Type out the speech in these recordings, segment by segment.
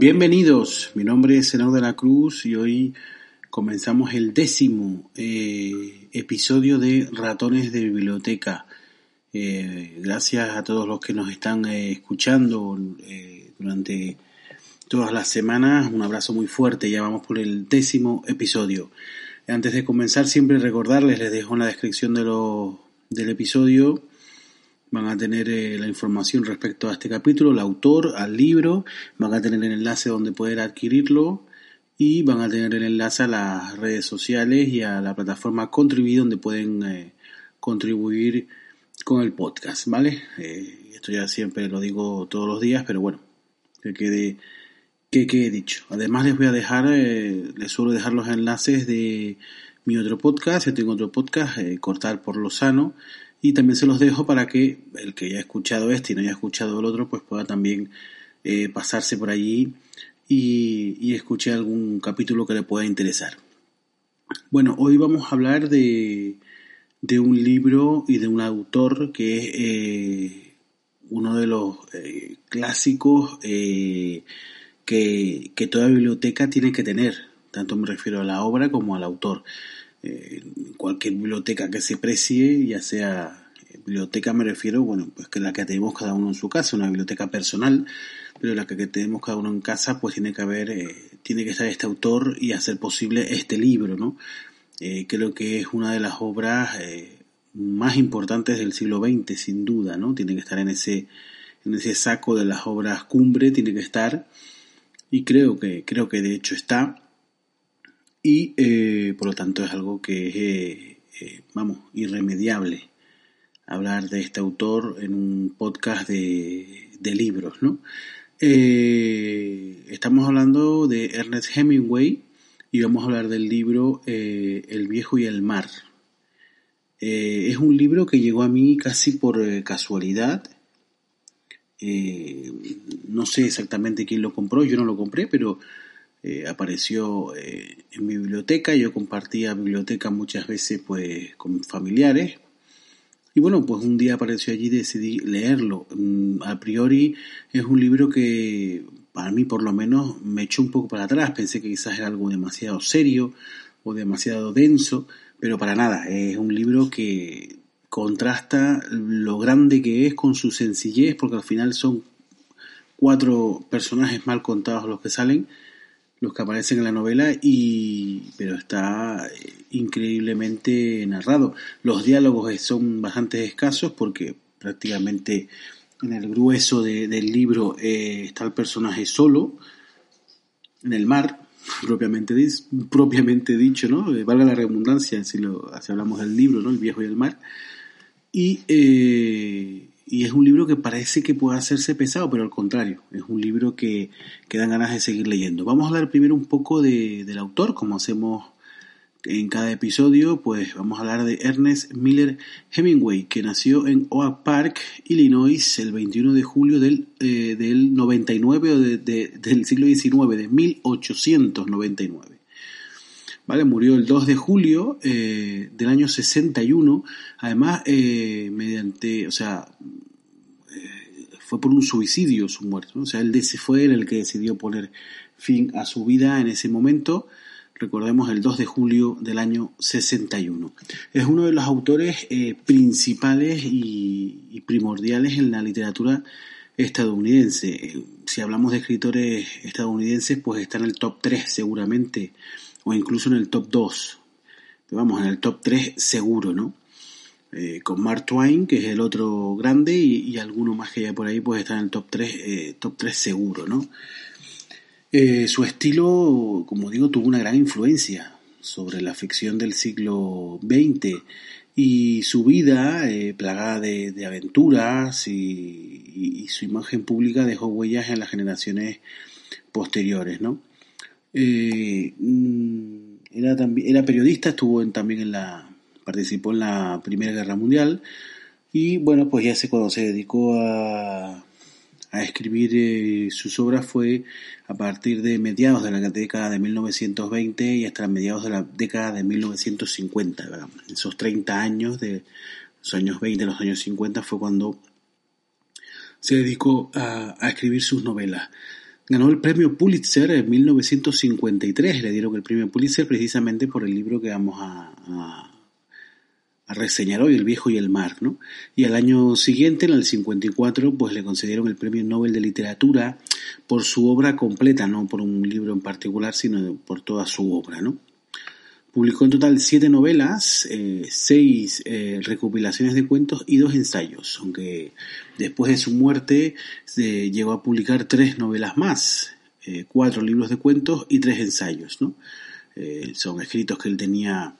Bienvenidos, mi nombre es Senado de la Cruz y hoy comenzamos el décimo eh, episodio de Ratones de Biblioteca. Eh, gracias a todos los que nos están eh, escuchando durante todas las semanas. Un abrazo muy fuerte, ya vamos por el décimo episodio. Antes de comenzar, siempre recordarles, les dejo en la descripción de del episodio van a tener eh, la información respecto a este capítulo, el autor, al libro, van a tener el enlace donde poder adquirirlo y van a tener el enlace a las redes sociales y a la plataforma Contribuir donde pueden eh, contribuir con el podcast, ¿vale? Eh, esto ya siempre lo digo todos los días, pero bueno, que quede que quede dicho. Además les voy a dejar, les suelo dejar los enlaces de mi otro podcast, yo tengo otro podcast, Cortar por lo Sano, y también se los dejo para que el que haya escuchado este y no haya escuchado el otro, pues pueda también eh, pasarse por allí y, y, escuche algún capítulo que le pueda interesar. Bueno, hoy vamos a hablar de, de un libro y de un autor que es eh, uno de los eh, clásicos que, que toda biblioteca tiene que tener. Tanto me refiero a la obra como al autor eh, cualquier biblioteca que se precie, ya sea eh, biblioteca me refiero, bueno, pues que la que tenemos cada uno en su casa, una biblioteca personal, pero la que tenemos cada uno en casa, pues tiene que haber, eh, tiene que estar este autor y hacer posible este libro, ¿no? Eh, creo que es una de las obras más importantes del siglo XX, sin duda, ¿no? Tiene que estar en ese, en ese saco de las obras cumbre, tiene que estar, y creo que, creo que de hecho está, y eh, por lo tanto es algo que es, eh, eh, vamos, irremediable hablar de este autor en un podcast de, de libros, ¿no? estamos hablando de Ernest Hemingway y vamos a hablar del libro El viejo y el mar. es un libro que llegó a mí casi por casualidad. no sé exactamente quién lo compró, yo no lo compré, pero eh, apareció eh, en mi biblioteca, yo compartía biblioteca muchas veces pues con familiares. Y bueno, pues un día apareció allí y decidí leerlo. Mm, a priori es un libro que para mí por lo menos me echó un poco para atrás, pensé que quizás era algo demasiado serio o demasiado denso, pero para nada, es un libro que contrasta lo grande que es con su sencillez, porque al final son cuatro personajes mal contados los que salen, los que aparecen en la novela y pero está eh, increíblemente narrado. Los diálogos son bastante escasos porque prácticamente en el grueso del libro eh, está el personaje solo en el mar propiamente, dicho, ¿no? Eh, valga la redundancia si, lo, si hablamos del libro, ¿no? El viejo y el mar. Y y es un libro que parece que puede hacerse pesado, pero al contrario, es un libro que, que dan ganas de seguir leyendo. Vamos a hablar primero un poco de, del autor, como hacemos en cada episodio, pues vamos a hablar de Ernest Miller Hemingway, que nació en Oak Park, Illinois, el 21 de julio del, eh, del 99 o de, del siglo XIX, de 1899. ¿Vale? Murió el 2 de julio eh, del año 61, además eh, mediante, o sea, eh, fue por un suicidio su muerte, o sea, él fue el que decidió poner fin a su vida en ese momento, recordemos el 2 de julio del año 61. Es uno de los autores principales y, y primordiales en la literatura estadounidense. Si hablamos de escritores estadounidenses, pues está en el top 3 seguramente o incluso en el top 2. vamos, en el top 3 seguro, ¿no? Eh, con Mark Twain, que es el otro grande, y, alguno más que haya por ahí, pues está en el top 3, eh, top 3 seguro, ¿no? Eh, su estilo, como digo, tuvo una gran influencia sobre la ficción del siglo XX y su vida, plagada de, aventuras y, su imagen pública dejó huellas en las generaciones posteriores, ¿no? Eh, mm, era, era periodista, estuvo también en la, participó en la Primera Guerra Mundial y bueno, pues ya sé cuando se dedicó a, a escribir eh, sus obras fue a partir de mediados de la década de 1920 y hasta mediados de la década de 1950. Esos 30 años de los años 20, los años 50 fue cuando se dedicó a, a escribir sus novelas. Ganó el premio Pulitzer en 1953, le dieron el premio Pulitzer precisamente por el libro que vamos a, reseñar hoy, El viejo y el mar, ¿no? Y al año siguiente, en el 54, pues le concedieron el premio Nobel de Literatura por su obra completa, no por un libro en particular, sino por toda su obra, ¿no? Publicó en total siete novelas, eh, seis eh, recopilaciones de cuentos y dos ensayos, aunque después de su muerte se llegó a publicar tres novelas más, eh, cuatro libros de cuentos y tres ensayos, ¿no? son escritos que él tenía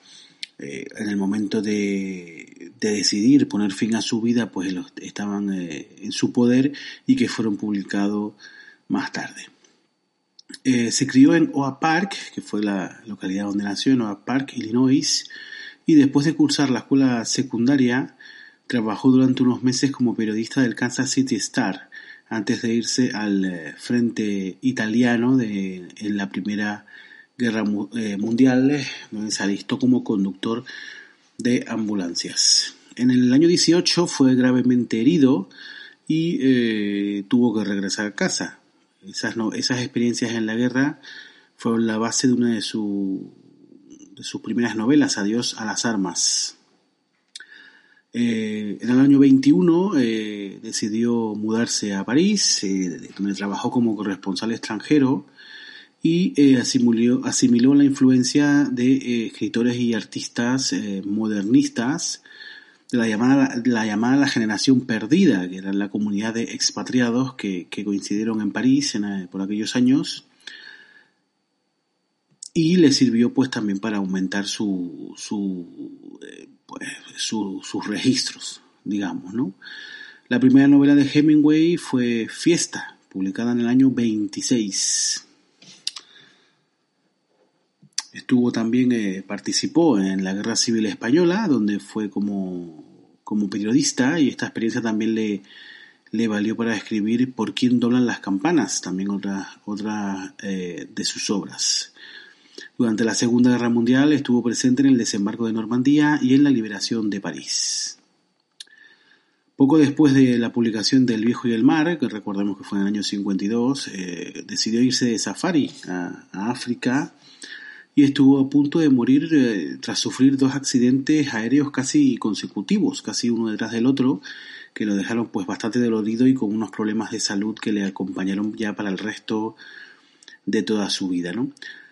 en el momento de, decidir poner fin a su vida, pues estaban en su poder y que fueron publicados más tarde. Eh, se crió en Oak Park, que fue la localidad donde nació, en Oak Park, Illinois, y después de cursar la escuela secundaria, trabajó durante unos meses como periodista del Kansas City Star, antes de irse al frente italiano de, en la primera Guerra eh, Mundial, donde se alistó como conductor de ambulancias. En el año 18 fue gravemente herido y eh, tuvo que regresar a casa. Esas, esas experiencias en la guerra fueron la base de una de, de sus primeras novelas, Adiós a las armas. Eh, en el año 21 decidió mudarse a París, donde trabajó como corresponsal extranjero y eh, asimiló, la influencia de eh, escritores y artistas eh, modernistas de la llamada, la llamada la generación perdida, que era la comunidad de expatriados que, coincidieron en París por aquellos años y le sirvió pues también para aumentar su, su, pues, sus registros, digamos, ¿no? La primera novela de Hemingway fue Fiesta, publicada en el año 26. Estuvo también, eh, participó en la Guerra Civil Española, donde fue como, como periodista y esta experiencia también le, le valió para escribir Por quién doblan las campanas, también otra, otra eh, de sus obras. Durante la Segunda Guerra Mundial estuvo presente en el desembarco de Normandía y en la liberación de París. Poco después de la publicación del Viejo y el Mar, que recordemos que fue en el año 52, eh, decidió irse de safari a, a África y estuvo a punto de morir eh, tras sufrir dos accidentes aéreos casi consecutivos, casi uno detrás del otro, que lo dejaron pues bastante dolorido y con unos problemas de salud que le acompañaron ya para el resto de toda su vida. ¿no?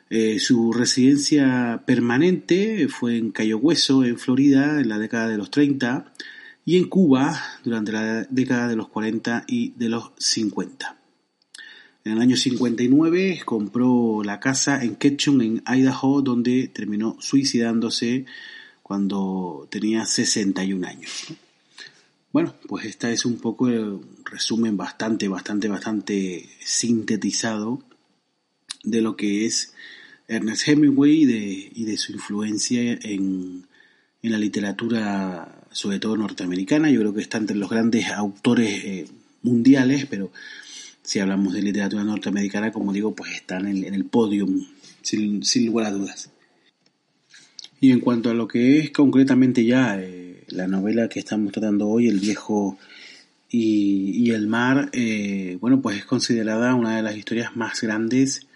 Eh, su residencia permanente fue en Cayo Hueso, en Florida, en la década de los 30, y en Cuba durante la década de los 40 y de los 50. En el año 59 compró la casa en Ketchum, en Idaho, donde terminó suicidándose cuando tenía 61 años. Bueno, pues esta es un poco el resumen bastante, bastante, bastante sintetizado de lo que es Ernest Hemingway y de, y de su influencia en, en, la literatura, sobre todo norteamericana. Yo creo que está entre los grandes autores eh, mundiales, pero si hablamos de literatura norteamericana, como digo, pues están en, el podium, sin, lugar a dudas. Y en cuanto a lo que es concretamente ya eh, la novela que estamos tratando hoy, El viejo y, el mar, eh, bueno, pues es considerada una de las historias más grandes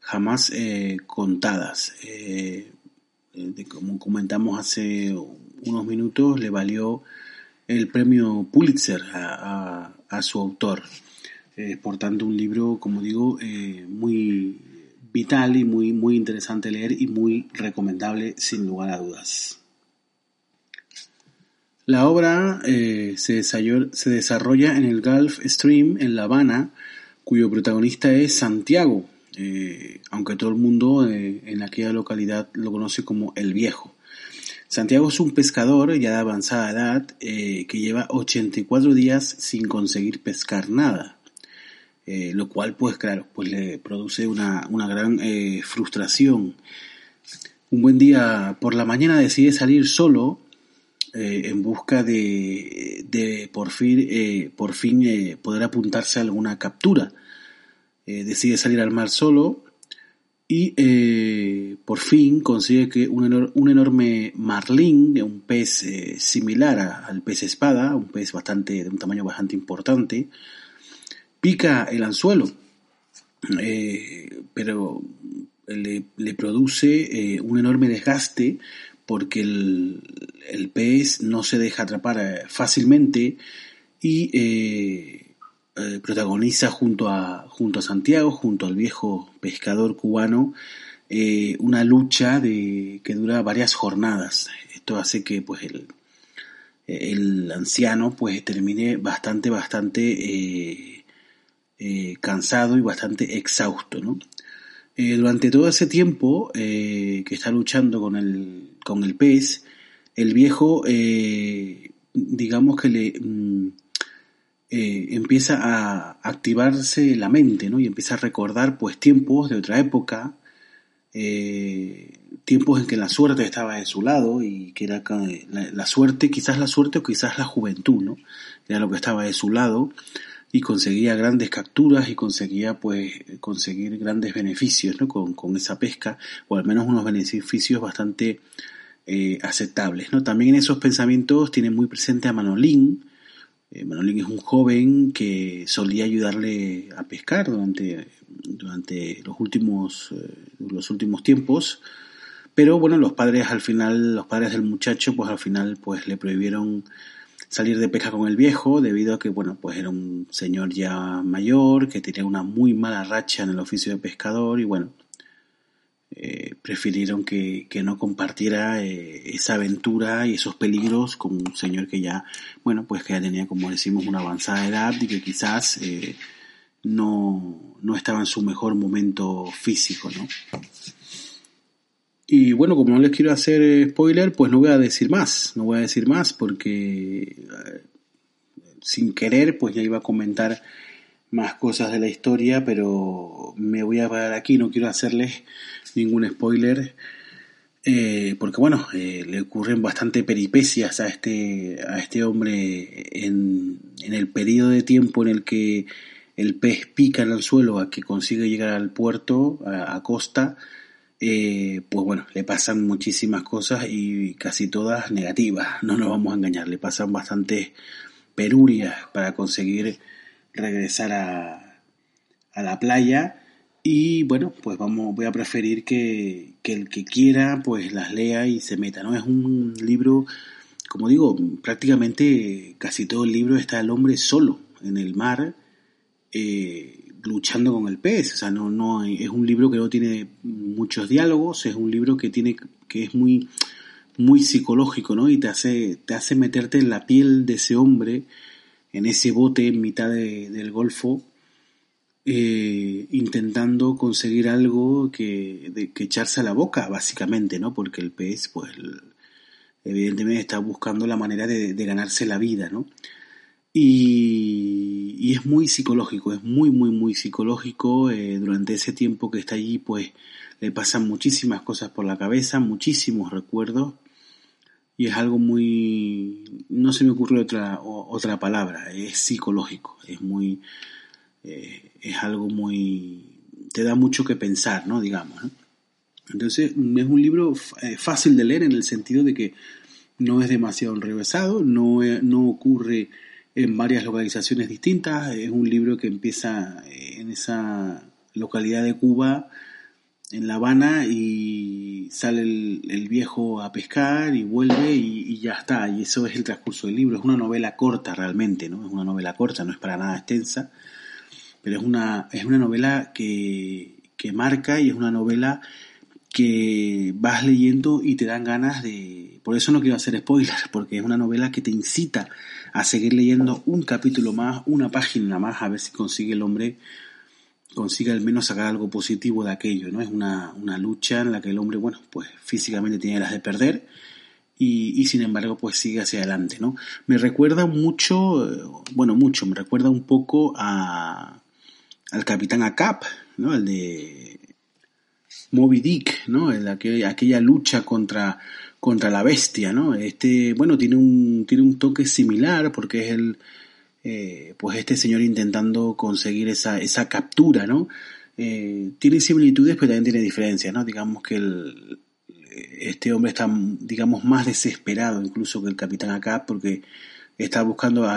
jamás eh, contadas. como comentamos hace unos minutos, le valió el premio Pulitzer a su autor. Eh, por tanto, un libro, como digo, eh, muy vital y muy, muy interesante leer y muy recomendable sin lugar a dudas. La obra eh, se, desarrolla en el Gulf Stream en La Habana, cuyo protagonista es Santiago, aunque todo el mundo en aquella localidad lo conoce como El Viejo. Santiago es un pescador ya de avanzada edad que lleva 84 días sin conseguir pescar nada. Eh, lo cual pues claro, pues le produce una, una gran eh, frustración. Un buen día por la mañana decide salir solo eh, en busca de, de por fin, por fin poder apuntarse a alguna captura. decide salir al mar solo y por fin consigue que un, un enorme marlín, un pez similar al pez espada, un pez bastante de un tamaño bastante importante, pica el anzuelo pero le, produce un enorme desgaste porque el, pez no se deja atrapar fácilmente y eh, protagoniza junto a, junto a Santiago, junto al viejo pescador cubano, eh, una lucha de, que dura varias jornadas. Esto hace que pues el, el anciano pues termine bastante, bastante eh, cansado y bastante exhausto. ¿no? durante todo ese tiempo que está luchando con el, con el pez, el viejo, digamos que le mm, eh, empieza a activarse la mente, ¿no? Y empieza a recordar, pues, tiempos de otra época, eh, tiempos en que la suerte estaba de su lado y que era la, suerte, quizás la suerte o quizás la juventud, ¿no? Era lo que estaba de su lado y conseguía grandes capturas y conseguía, pues, conseguir grandes beneficios, ¿no? Con, con esa pesca, o al menos unos beneficios bastante eh, aceptables, ¿no? También en esos pensamientos tiene muy presente a Manolín, eh, Manolín es un joven que solía ayudarle a pescar durante, durante los, últimos, eh, los últimos tiempos, pero bueno, los padres al final, los padres del muchacho, pues al final pues le prohibieron salir de pesca con el viejo debido a que bueno, pues era un señor ya mayor que tenía una muy mala racha en el oficio de pescador y bueno, eh, prefirieron que, no compartiera eh, esa aventura y esos peligros con un señor que ya, bueno, pues que ya tenía, como decimos, una avanzada edad y que quizás eh, no, no estaba en su mejor momento físico, ¿no? Y bueno, como no les quiero hacer spoiler, pues no voy a decir más, no voy a decir más porque sin querer, pues ya iba a comentar más cosas de la historia, pero me voy a parar aquí, no quiero hacerles ningún spoiler, eh, porque bueno, eh, le ocurren bastante peripecias a este, a este hombre en, en el periodo de tiempo en el que el pez pica en el suelo a que consigue llegar al puerto, a, costa, eh, pues bueno, le pasan muchísimas cosas y casi todas negativas, no nos vamos a engañar, le pasan bastantes perurias para conseguir regresar a, a la playa y bueno, pues vamos, voy a preferir que, que, el que quiera pues las lea y se meta, ¿no? Es un libro, como digo, prácticamente casi todo el libro está el hombre solo en el mar, eh, luchando con el pez, o sea, no, no, es un libro que no tiene muchos diálogos, es un libro que tiene, que es muy, muy psicológico, ¿no? Y te hace, te hace meterte en la piel de ese hombre, en ese bote en mitad del Golfo, eh, intentando conseguir algo que, de, que echarse a la boca, básicamente, ¿no? Porque el pez, pues, evidentemente está buscando la manera de, ganarse la vida, ¿no? Y, es muy psicológico, es muy, muy, muy psicológico. Eh, durante ese tiempo que está allí, pues, le pasan muchísimas cosas por la cabeza, muchísimos recuerdos y es algo muy no se me ocurre otra otra palabra es psicológico es muy eh, es algo muy te da mucho que pensar no digamos entonces es un libro eh, fácil de leer en el sentido de que no es demasiado enrevesado no no ocurre en varias localizaciones distintas es un libro que empieza en esa localidad de Cuba en La Habana y sale el, viejo a pescar y vuelve y, ya está. Y eso es el transcurso del libro. Es una novela corta realmente, ¿no? Es una novela corta, no es para nada extensa, pero es una, es una novela que, que marca y es una novela que vas leyendo y te dan ganas de... Por eso no quiero hacer spoilers, porque es una novela que te incita a seguir leyendo un capítulo más, una página más, a ver si consigue el hombre consiga al menos sacar algo positivo de aquello, ¿no? Es una, una lucha en la que el hombre, bueno, pues físicamente tiene las de perder y, y, sin embargo pues sigue hacia adelante, ¿no? Me recuerda mucho, bueno, mucho, me recuerda un poco a, al Capitán Acap, ¿no? El de Moby Dick, ¿no? El, aquella, lucha contra, contra la bestia, ¿no? Este, bueno, tiene un, tiene un toque similar porque es el eh, pues este señor intentando conseguir esa, esa captura, ¿no? Eh, tiene similitudes, pero también tiene diferencias, ¿no? Digamos que el, este hombre está, digamos, más desesperado incluso que el capitán acá, porque está buscando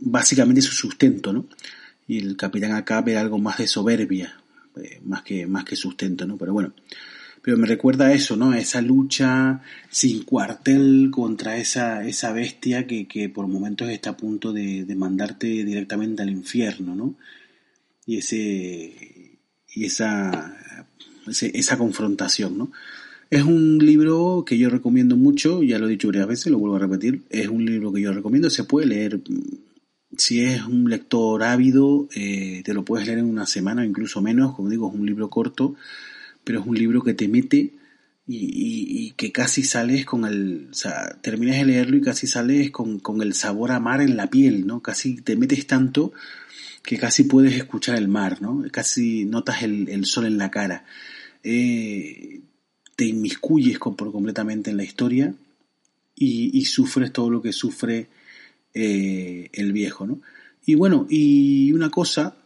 básicamente su sustento, ¿no? y el capitán acá ve algo más de soberbia, eh, más, que, más que sustento, ¿no? Pero bueno, pero me recuerda eso, ¿no? Esa lucha sin cuartel contra esa, esa bestia que, que por momentos está a punto de, de mandarte directamente al infierno, ¿no? Y ese, y esa, esa confrontación, ¿no? Es un libro que yo recomiendo mucho, ya lo he dicho varias veces, lo vuelvo a repetir, es un libro que yo recomiendo, se puede leer, si es un lector ávido, eh, te lo puedes leer en una semana, incluso menos, como digo, es un libro corto, pero es un libro que te mete y, que casi sales con el, terminas de leerlo y casi sales con, con el sabor a mar en la piel, ¿no? Casi te metes tanto que casi puedes escuchar el mar, ¿no? Casi notas el, el sol en la cara. Eh, te inmiscuyes por completamente en la historia y, sufres todo lo que sufre eh, el viejo, ¿no? Y bueno, y una cosa,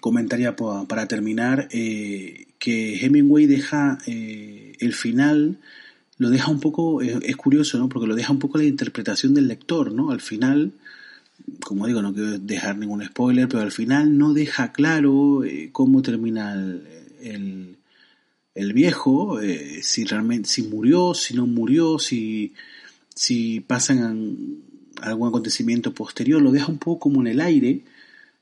comentaría para terminar, eh, que Hemingway deja el final, lo deja un poco, es, curioso, ¿no? Porque lo deja un poco la interpretación del lector, ¿no? Al final, como digo, no quiero dejar ningún spoiler, pero al final no deja claro cómo termina el, el viejo, eh, si realmente, si murió, si no murió, si, si pasan algún acontecimiento posterior, lo deja un poco como en el aire.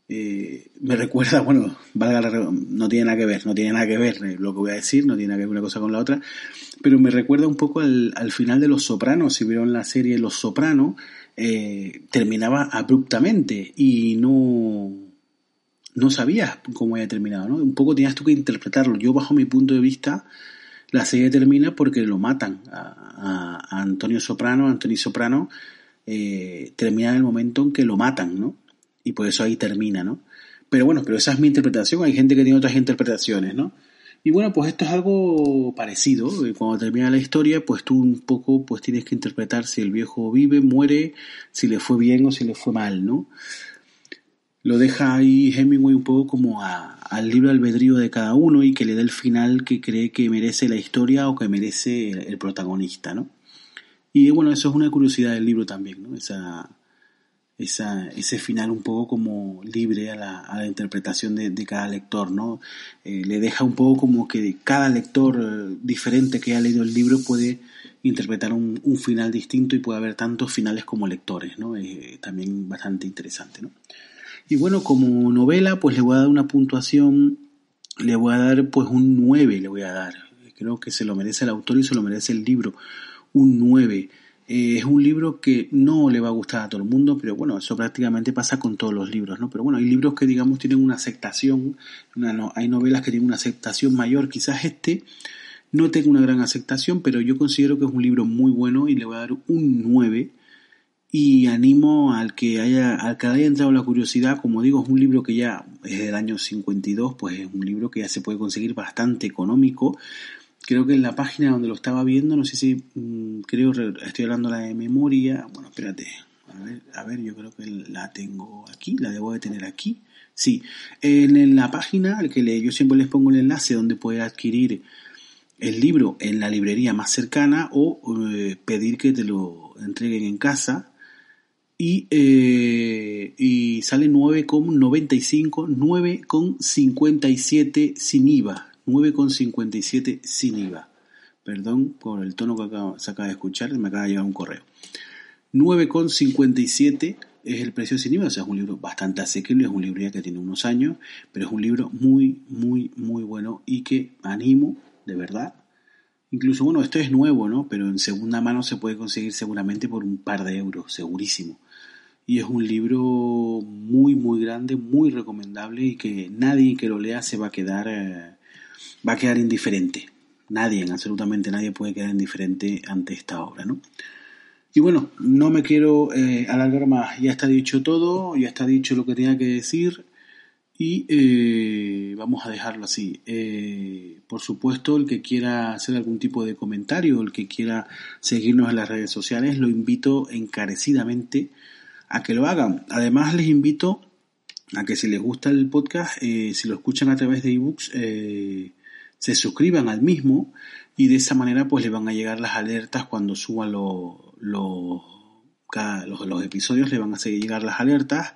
Eh, me recuerda, bueno, valga no tiene nada que ver, no tiene nada que ver eh, lo que voy a decir, no tiene nada que ver una cosa con la otra, pero me recuerda un poco al, al final de Los Sopranos, si vieron la serie Los Sopranos, terminaba abruptamente y no, no sabías cómo había terminado, ¿no? Un poco tenías tú que interpretarlo. Yo, bajo mi punto de vista, la serie termina porque lo matan a, Antonio Soprano, Antonio Soprano eh, termina en el momento en que lo matan, ¿no? Y por eso ahí termina, ¿no? Pero bueno, pero esa es mi interpretación, hay gente que tiene otras interpretaciones, ¿no? Y bueno, pues esto es algo parecido, cuando termina la historia, pues tú un poco pues tienes que interpretar si el viejo vive, muere, si le fue bien o si le fue mal, ¿no? lo deja ahí Hemingway un poco como al libro albedrío de cada uno y que le dé el final que cree que merece la historia o que merece el, protagonista, ¿no? Y bueno, eso es una curiosidad del libro también, ¿no? Esa, esa, ese final un poco como libre a la, a la interpretación de, de, cada lector, ¿no? Eh, le deja un poco como que cada lector eh, diferente que ha leído el libro puede interpretar un, un, final distinto y puede haber tantos finales como lectores, ¿no? Eh, también bastante interesante, ¿no? Y bueno, como novela, pues le voy a dar una puntuación, le voy a dar pues un 9, le voy a dar. Creo que se lo merece el autor y se lo merece el libro. Un 9. Eh, es un libro que no le va a gustar a todo el mundo, pero bueno, eso prácticamente pasa con todos los libros, ¿no? Pero bueno, hay libros que digamos tienen una aceptación, hay novelas que tienen una aceptación mayor, quizás este no tenga una gran aceptación, pero yo considero que es un libro muy bueno y le voy a dar un 9 y animo al que haya al que haya entrado la curiosidad como digo es un libro que ya es del año 52 pues es un libro que ya se puede conseguir bastante económico creo que en la página donde lo estaba viendo no sé si mm, creo estoy hablando la de memoria bueno espérate a ver, a ver yo creo que la tengo aquí la debo de tener aquí sí en, la página al que le, yo siempre les pongo el enlace donde puede adquirir el libro en la librería más cercana o eh, pedir que te lo entreguen en casa y, eh, y sale 9,95, 9,57 sin IVA, 9,57 sin IVA. Perdón por el tono que se acaba de escuchar, me acaba de llegar un correo. 9,57 es el precio sin IVA, o sea, es un libro bastante asequible, es un libro ya que tiene unos años, pero es un libro muy, muy, muy bueno y que animo, de verdad. Incluso, bueno, esto es nuevo, ¿no? Pero en segunda mano se puede conseguir seguramente por un par de euros, segurísimo y es un libro muy muy grande, muy recomendable y que nadie que lo lea se va a quedar eh, va a quedar indiferente. Nadie, absolutamente nadie puede quedar indiferente ante esta obra, ¿no? Y bueno, no me quiero eh, alargar más, ya está dicho todo, ya está dicho lo que tenía que decir y eh, vamos a dejarlo así. por supuesto, el que quiera hacer algún tipo de comentario, el que quiera seguirnos en las redes sociales, lo invito encarecidamente a que lo hagan. Además les invito a que si les gusta el podcast, eh, si lo escuchan a través de ebooks, eh, se suscriban al mismo y de esa manera pues les van a llegar las alertas cuando suban los, los, episodios, le van a seguir llegar las alertas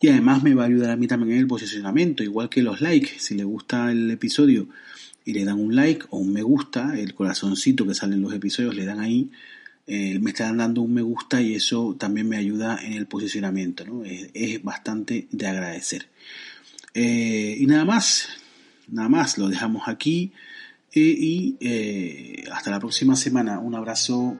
Y además me va a ayudar a mí también en el posicionamiento, igual que los likes. Si le gusta el episodio y le dan un like o un me gusta, el corazoncito que sale en los episodios le dan ahí, eh, me están dando un me gusta y eso también me ayuda en el posicionamiento. ¿no? Es, bastante de agradecer. Eh, y nada más, nada más, lo dejamos aquí. Eh, y hasta la próxima semana. Un abrazo.